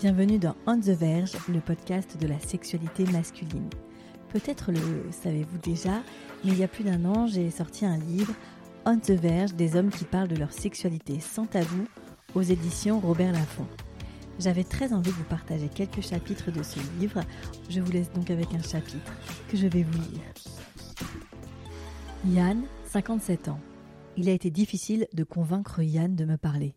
Bienvenue dans On the Verge, le podcast de la sexualité masculine. Peut-être le savez-vous déjà, mais il y a plus d'un an, j'ai sorti un livre On the Verge des hommes qui parlent de leur sexualité sans tabou aux éditions Robert Laffont. J'avais très envie de vous partager quelques chapitres de ce livre. Je vous laisse donc avec un chapitre que je vais vous lire. Yann, 57 ans. Il a été difficile de convaincre Yann de me parler.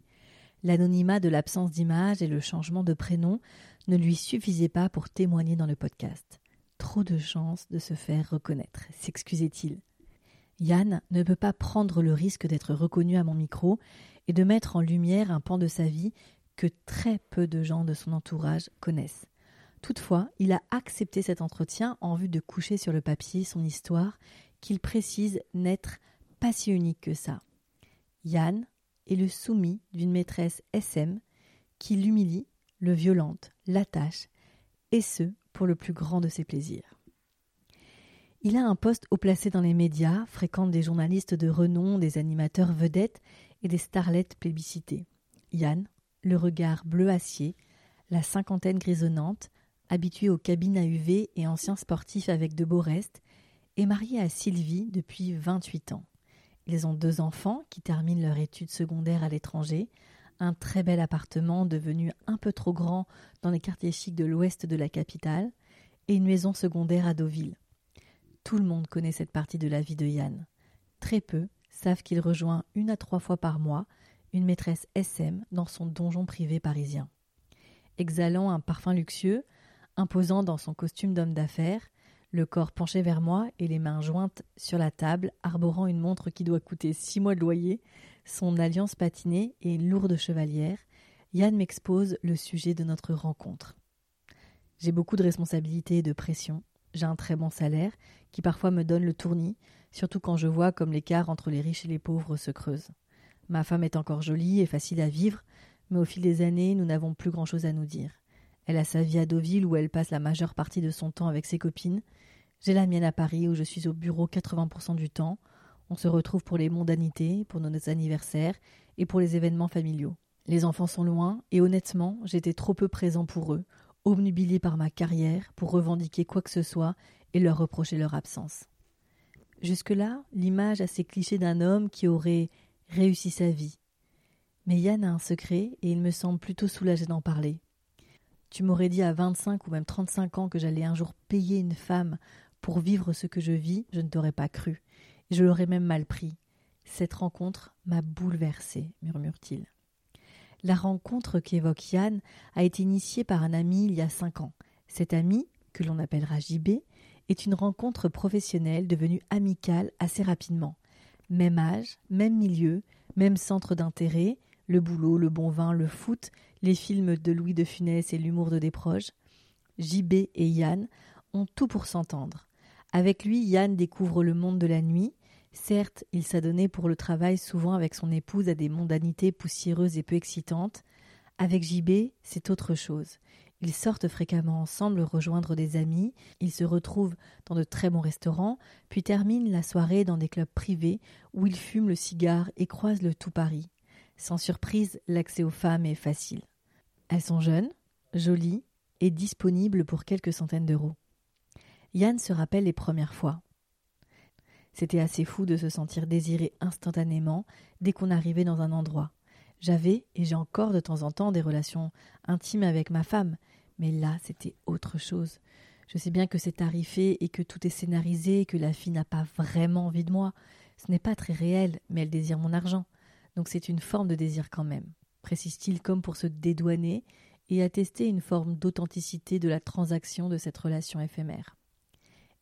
L'anonymat de l'absence d'image et le changement de prénom ne lui suffisaient pas pour témoigner dans le podcast. Trop de chances de se faire reconnaître, s'excusait-il. Yann ne peut pas prendre le risque d'être reconnu à mon micro et de mettre en lumière un pan de sa vie que très peu de gens de son entourage connaissent. Toutefois, il a accepté cet entretien en vue de coucher sur le papier son histoire qu'il précise n'être pas si unique que ça. Yann est le soumis d'une maîtresse SM qui l'humilie, le violente, l'attache, et ce, pour le plus grand de ses plaisirs. Il a un poste haut placé dans les médias, fréquente des journalistes de renom, des animateurs vedettes et des starlettes plébiscitées. Yann, le regard bleu acier, la cinquantaine grisonnante, habitué aux cabines à UV et ancien sportif avec de beaux restes, est marié à Sylvie depuis 28 ans. Ils ont deux enfants qui terminent leur études secondaires à l'étranger, un très bel appartement devenu un peu trop grand dans les quartiers chics de l'ouest de la capitale, et une maison secondaire à Deauville. Tout le monde connaît cette partie de la vie de Yann. Très peu savent qu'il rejoint une à trois fois par mois une maîtresse SM dans son donjon privé parisien. Exhalant un parfum luxueux, imposant dans son costume d'homme d'affaires, le corps penché vers moi et les mains jointes sur la table, arborant une montre qui doit coûter six mois de loyer, son alliance patinée et une lourde chevalière, Yann m'expose le sujet de notre rencontre. J'ai beaucoup de responsabilités et de pression. J'ai un très bon salaire, qui parfois me donne le tournis, surtout quand je vois comme l'écart entre les riches et les pauvres se creuse. Ma femme est encore jolie et facile à vivre, mais au fil des années, nous n'avons plus grand-chose à nous dire. Elle a sa vie à Deauville où elle passe la majeure partie de son temps avec ses copines. J'ai la mienne à Paris où je suis au bureau 80% du temps. On se retrouve pour les mondanités, pour nos anniversaires et pour les événements familiaux. Les enfants sont loin et honnêtement, j'étais trop peu présent pour eux, obnubilé par ma carrière pour revendiquer quoi que ce soit et leur reprocher leur absence. Jusque-là, l'image assez cliché d'un homme qui aurait réussi sa vie. Mais Yann a un secret et il me semble plutôt soulagé d'en parler. Tu m'aurais dit à 25 ou même 35 ans que j'allais un jour payer une femme pour vivre ce que je vis, je ne t'aurais pas cru. Je l'aurais même mal pris. Cette rencontre m'a bouleversé, murmure-t-il. La rencontre qu'évoque Yann a été initiée par un ami il y a cinq ans. Cet ami, que l'on appellera JB, est une rencontre professionnelle devenue amicale assez rapidement. Même âge, même milieu, même centre d'intérêt, le boulot, le bon vin, le foot, les films de Louis de Funès et l'humour de Desproges. JB et Yann ont tout pour s'entendre. Avec lui, Yann découvre le monde de la nuit. Certes, il s'adonnait pour le travail souvent avec son épouse à des mondanités poussiéreuses et peu excitantes. Avec JB, c'est autre chose. Ils sortent fréquemment ensemble rejoindre des amis, ils se retrouvent dans de très bons restaurants, puis terminent la soirée dans des clubs privés où ils fument le cigare et croisent le tout Paris. Sans surprise, l'accès aux femmes est facile. Elles sont jeunes, jolies et disponibles pour quelques centaines d'euros. Yann se rappelle les premières fois. C'était assez fou de se sentir désiré instantanément dès qu'on arrivait dans un endroit. J'avais, et j'ai encore de temps en temps, des relations intimes avec ma femme, mais là, c'était autre chose. Je sais bien que c'est tarifé et que tout est scénarisé, que la fille n'a pas vraiment envie de moi. Ce n'est pas très réel, mais elle désire mon argent. Donc c'est une forme de désir quand même, précise-t-il comme pour se dédouaner et attester une forme d'authenticité de la transaction de cette relation éphémère.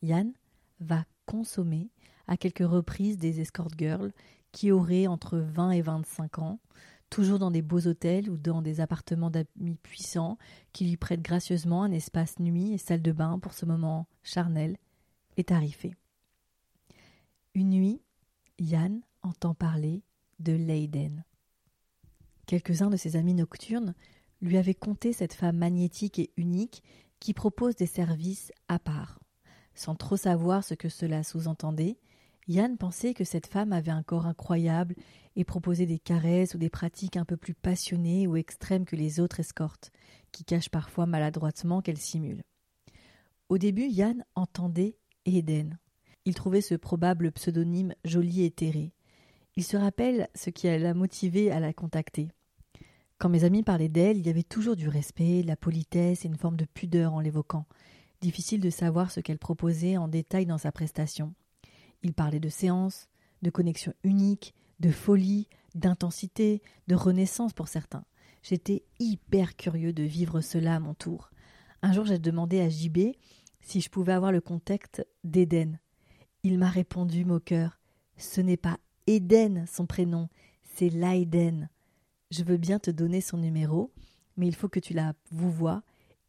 Yann va consommer à quelques reprises des escort girls qui auraient entre 20 et 25 ans, toujours dans des beaux hôtels ou dans des appartements d'amis puissants qui lui prêtent gracieusement un espace nuit et salle de bain pour ce moment charnel et tarifé. Une nuit, Yann entend parler de Leiden. Quelques-uns de ses amis nocturnes lui avaient conté cette femme magnétique et unique qui propose des services à part. Sans trop savoir ce que cela sous-entendait, Yann pensait que cette femme avait un corps incroyable et proposait des caresses ou des pratiques un peu plus passionnées ou extrêmes que les autres escortes, qui cachent parfois maladroitement qu'elle simule. Au début, Yann entendait Eden. Il trouvait ce probable pseudonyme joli et terré. Il se rappelle ce qui l'a motivé à la contacter. Quand mes amis parlaient d'elle, il y avait toujours du respect, de la politesse et une forme de pudeur en l'évoquant. Difficile de savoir ce qu'elle proposait en détail dans sa prestation. Il parlait de séance, de connexion unique, de folie, d'intensité, de renaissance pour certains. J'étais hyper curieux de vivre cela à mon tour. Un jour, j'ai demandé à JB si je pouvais avoir le contact d'Eden. Il m'a répondu, moqueur Ce n'est pas Eden son prénom, c'est Laiden. Je veux bien te donner son numéro, mais il faut que tu la vous vois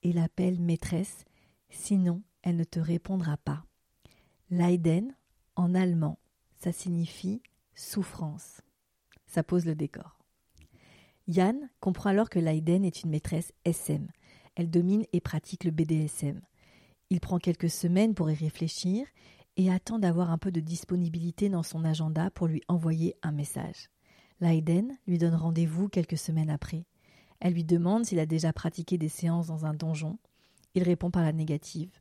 et l'appelles maîtresse, sinon elle ne te répondra pas. Leiden, en allemand, ça signifie souffrance. Ça pose le décor. Yann comprend alors que Leiden est une maîtresse SM. Elle domine et pratique le BDSM. Il prend quelques semaines pour y réfléchir et attend d'avoir un peu de disponibilité dans son agenda pour lui envoyer un message. Leiden lui donne rendez-vous quelques semaines après. Elle lui demande s'il a déjà pratiqué des séances dans un donjon. Il répond par la négative.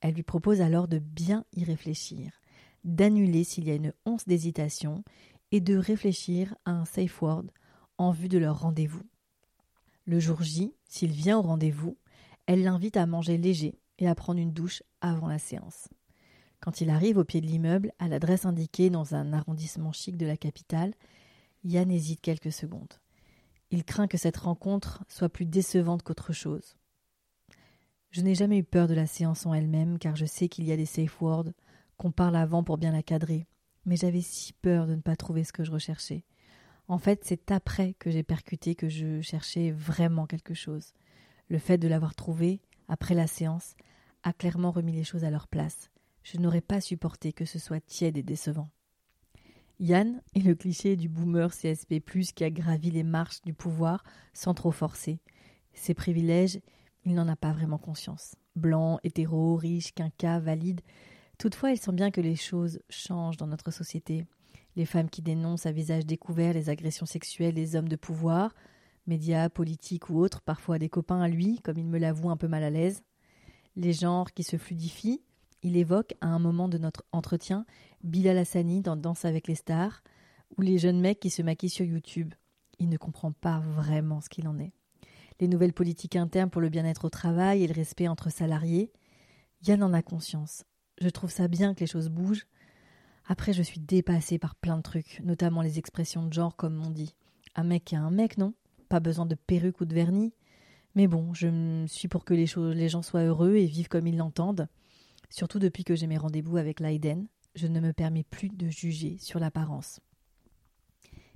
Elle lui propose alors de bien y réfléchir d'annuler s'il y a une once d'hésitation et de réfléchir à un safe word en vue de leur rendez-vous. Le jour J, s'il vient au rendez-vous, elle l'invite à manger léger et à prendre une douche avant la séance. Quand il arrive au pied de l'immeuble, à l'adresse indiquée dans un arrondissement chic de la capitale, Yann hésite quelques secondes. Il craint que cette rencontre soit plus décevante qu'autre chose. Je n'ai jamais eu peur de la séance en elle-même, car je sais qu'il y a des safe words, qu'on parle avant pour bien la cadrer, mais j'avais si peur de ne pas trouver ce que je recherchais. En fait, c'est après que j'ai percuté que je cherchais vraiment quelque chose. Le fait de l'avoir trouvé, après la séance, a clairement remis les choses à leur place. Je n'aurais pas supporté que ce soit tiède et décevant. Yann est le cliché du boomer CSP, qui a gravi les marches du pouvoir sans trop forcer. Ses privilèges, il n'en a pas vraiment conscience. Blanc, hétéro, riche, quinca, valide, Toutefois, il sent bien que les choses changent dans notre société. Les femmes qui dénoncent à visage découvert les agressions sexuelles des hommes de pouvoir, médias, politiques ou autres, parfois des copains à lui, comme il me l'avoue un peu mal à l'aise. Les genres qui se fluidifient. Il évoque, à un moment de notre entretien, Bilal Hassani dans Danse avec les stars, ou les jeunes mecs qui se maquillent sur YouTube. Il ne comprend pas vraiment ce qu'il en est. Les nouvelles politiques internes pour le bien-être au travail et le respect entre salariés. Yann en a conscience. Je trouve ça bien que les choses bougent. Après, je suis dépassée par plein de trucs, notamment les expressions de genre, comme on dit. Un mec est un mec, non? Pas besoin de perruque ou de vernis. Mais bon, je suis pour que les, choses, les gens soient heureux et vivent comme ils l'entendent. Surtout depuis que j'ai mes rendez-vous avec Leiden, je ne me permets plus de juger sur l'apparence.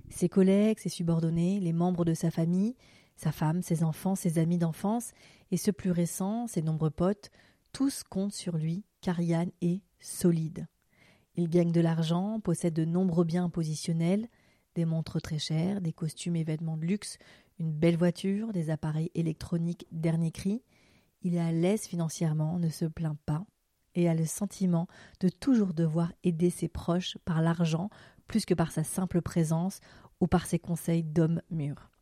Ses collègues, ses subordonnés, les membres de sa famille, sa femme, ses enfants, ses amis d'enfance, et ceux plus récents, ses nombreux potes, tous comptent sur lui car Yann est solide. Il gagne de l'argent, possède de nombreux biens positionnels, des montres très chères, des costumes et vêtements de luxe, une belle voiture, des appareils électroniques dernier cri. Il est à l'aise financièrement, ne se plaint pas, et a le sentiment de toujours devoir aider ses proches par l'argent plus que par sa simple présence ou par ses conseils d'homme mûr.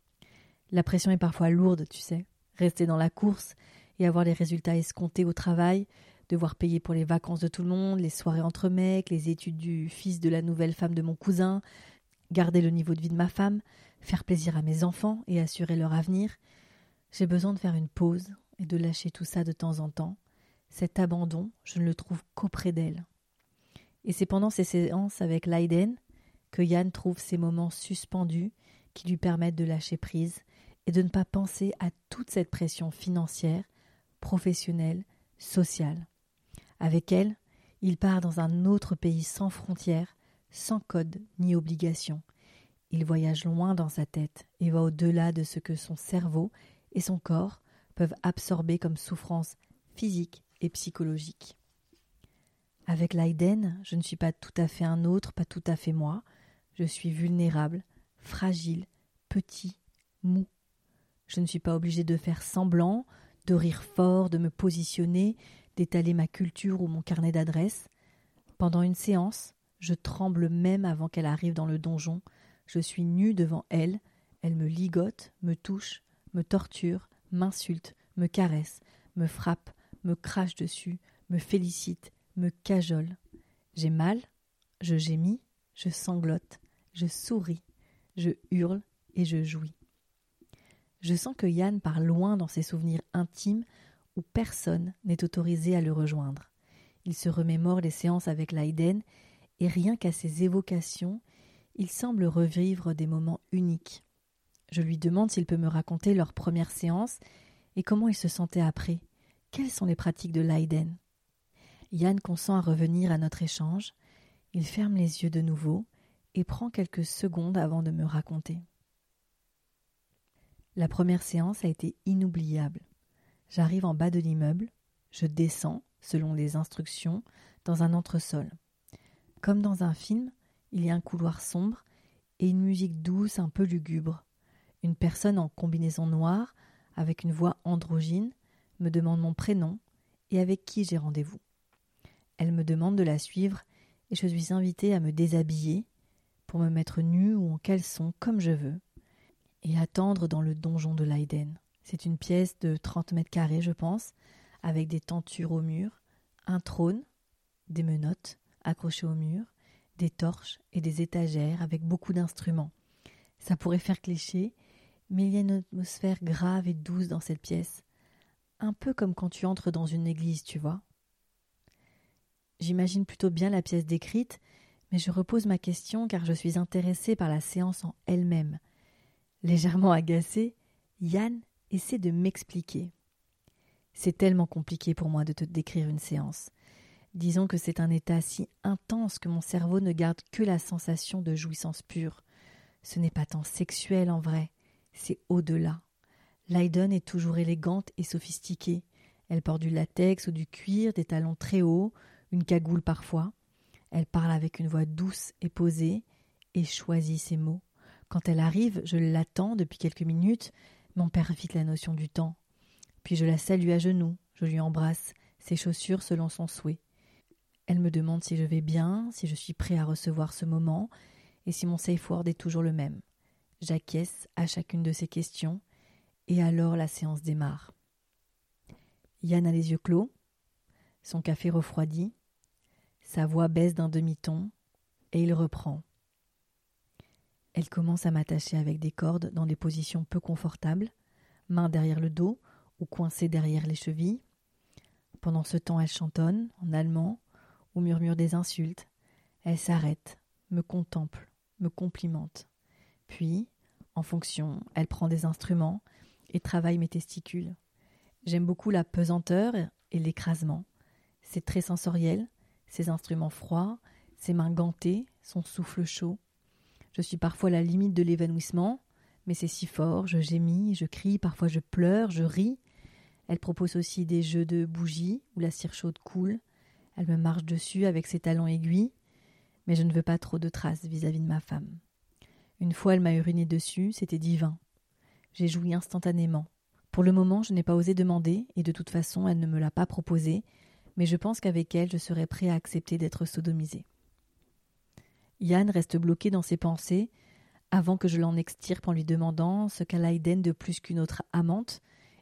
La pression est parfois lourde, tu sais. Rester dans la course et avoir les résultats escomptés au travail, devoir payer pour les vacances de tout le monde, les soirées entre mecs, les études du fils de la nouvelle femme de mon cousin, garder le niveau de vie de ma femme, faire plaisir à mes enfants et assurer leur avenir. J'ai besoin de faire une pause et de lâcher tout ça de temps en temps. Cet abandon, je ne le trouve qu'auprès d'elle. Et c'est pendant ces séances avec Leiden que Yann trouve ces moments suspendus qui lui permettent de lâcher prise et de ne pas penser à toute cette pression financière, professionnelle, sociale. Avec elle, il part dans un autre pays sans frontières, sans code ni obligation. Il voyage loin dans sa tête et va au-delà de ce que son cerveau et son corps peuvent absorber comme souffrance physique et psychologique. Avec l'Aiden, je ne suis pas tout à fait un autre, pas tout à fait moi. Je suis vulnérable, fragile, petit, mou. Je ne suis pas obligé de faire semblant, de rire fort, de me positionner, d'étaler ma culture ou mon carnet d'adresses. Pendant une séance, je tremble même avant qu'elle arrive dans le donjon. Je suis nue devant elle, elle me ligote, me touche, me torture, m'insulte, me caresse, me frappe, me crache dessus, me félicite, me cajole. J'ai mal, je gémis, je sanglote, je souris, je hurle et je jouis. Je sens que Yann part loin dans ses souvenirs intimes où personne n'est autorisé à le rejoindre. Il se remémore les séances avec Leiden et rien qu'à ses évocations, il semble revivre des moments uniques. Je lui demande s'il peut me raconter leur première séance et comment il se sentait après. Quelles sont les pratiques de Leiden? Yann consent à revenir à notre échange. Il ferme les yeux de nouveau et prend quelques secondes avant de me raconter. La première séance a été inoubliable. J'arrive en bas de l'immeuble, je descends, selon les instructions, dans un entresol. Comme dans un film, il y a un couloir sombre et une musique douce un peu lugubre. Une personne en combinaison noire, avec une voix androgyne, me demande mon prénom et avec qui j'ai rendez-vous. Elle me demande de la suivre et je suis invitée à me déshabiller pour me mettre nue ou en caleçon comme je veux et attendre dans le donjon de Leiden. C'est une pièce de 30 mètres carrés, je pense, avec des tentures au mur, un trône, des menottes accrochées au mur, des torches et des étagères avec beaucoup d'instruments. Ça pourrait faire cliché, mais il y a une atmosphère grave et douce dans cette pièce, un peu comme quand tu entres dans une église, tu vois. J'imagine plutôt bien la pièce décrite, mais je repose ma question car je suis intéressée par la séance en elle-même. Légèrement agacée, Yann essaie de m'expliquer. C'est tellement compliqué pour moi de te décrire une séance. Disons que c'est un état si intense que mon cerveau ne garde que la sensation de jouissance pure. Ce n'est pas tant sexuel en vrai, c'est au-delà. Lydon est toujours élégante et sophistiquée. Elle porte du latex ou du cuir, des talons très hauts, une cagoule parfois. Elle parle avec une voix douce et posée et choisit ses mots. Quand elle arrive, je l'attends depuis quelques minutes, mon père vite la notion du temps. Puis je la salue à genoux, je lui embrasse, ses chaussures selon son souhait. Elle me demande si je vais bien, si je suis prêt à recevoir ce moment, et si mon safe word est toujours le même. J'acquiesce à chacune de ces questions, et alors la séance démarre. Yann a les yeux clos, son café refroidi, sa voix baisse d'un demi-ton, et il reprend. Elle commence à m'attacher avec des cordes dans des positions peu confortables, mains derrière le dos ou coincées derrière les chevilles. Pendant ce temps, elle chantonne en allemand ou murmure des insultes. Elle s'arrête, me contemple, me complimente. Puis, en fonction, elle prend des instruments et travaille mes testicules. J'aime beaucoup la pesanteur et l'écrasement. C'est très sensoriel, ses instruments froids, ses mains gantées, son souffle chaud. Je suis parfois la limite de l'évanouissement, mais c'est si fort, je gémis, je crie, parfois je pleure, je ris. Elle propose aussi des jeux de bougies où la cire chaude coule. Elle me marche dessus avec ses talons aiguilles, mais je ne veux pas trop de traces vis-à-vis de ma femme. Une fois elle m'a uriné dessus, c'était divin. J'ai joui instantanément. Pour le moment, je n'ai pas osé demander, et de toute façon, elle ne me l'a pas proposé, mais je pense qu'avec elle, je serais prêt à accepter d'être sodomisé. Yann reste bloqué dans ses pensées avant que je l'en extirpe en lui demandant ce qu'a Laïden de plus qu'une autre amante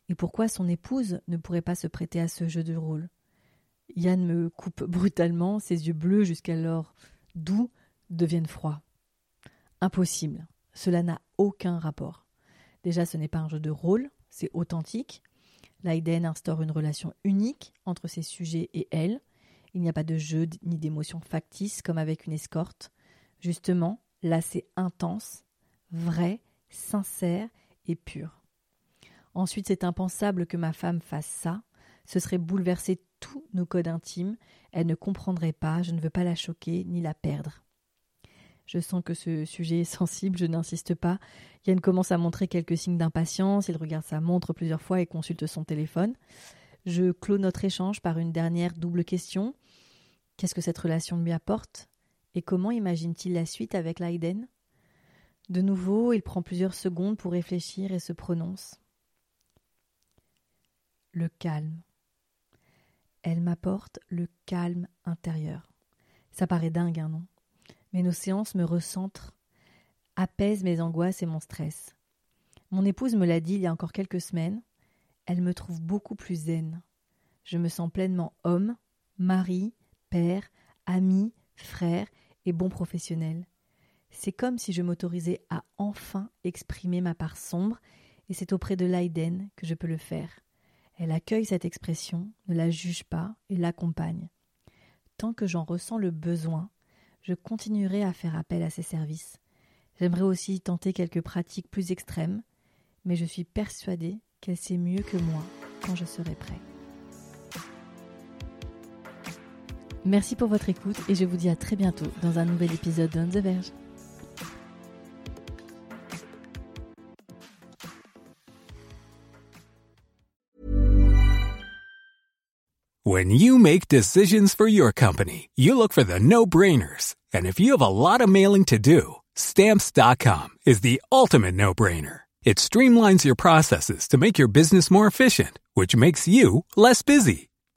et pourquoi son épouse ne pourrait pas se prêter à ce jeu de rôle. Yann me coupe brutalement, ses yeux bleus jusqu'alors doux deviennent froids. Impossible. Cela n'a aucun rapport. Déjà, ce n'est pas un jeu de rôle, c'est authentique. Laïden instaure une relation unique entre ses sujets et elle. Il n'y a pas de jeu ni d'émotion factice comme avec une escorte. Justement, là c'est intense, vrai, sincère et pur. Ensuite, c'est impensable que ma femme fasse ça. Ce serait bouleverser tous nos codes intimes. Elle ne comprendrait pas, je ne veux pas la choquer ni la perdre. Je sens que ce sujet est sensible, je n'insiste pas. Yann commence à montrer quelques signes d'impatience, il regarde sa montre plusieurs fois et consulte son téléphone. Je clôt notre échange par une dernière double question. Qu'est-ce que cette relation lui apporte? Et comment imagine-t-il la suite avec Leiden? De nouveau, il prend plusieurs secondes pour réfléchir et se prononce. Le calme. Elle m'apporte le calme intérieur. Ça paraît dingue, hein, non? Mais nos séances me recentrent, apaisent mes angoisses et mon stress. Mon épouse me l'a dit il y a encore quelques semaines, elle me trouve beaucoup plus zen. Je me sens pleinement homme, mari, père, ami, frère et bon professionnel. C'est comme si je m'autorisais à enfin exprimer ma part sombre, et c'est auprès de Leiden que je peux le faire. Elle accueille cette expression, ne la juge pas et l'accompagne. Tant que j'en ressens le besoin, je continuerai à faire appel à ses services. J'aimerais aussi tenter quelques pratiques plus extrêmes, mais je suis persuadée qu'elle sait mieux que moi quand je serai prêt. Merci pour votre écoute et je vous dis à très bientôt dans un nouvel épisode d'On the Verge. When you make decisions for your company, you look for the no-brainers. And if you have a lot of mailing to do, stamps.com is the ultimate no-brainer. It streamlines your processes to make your business more efficient, which makes you less busy.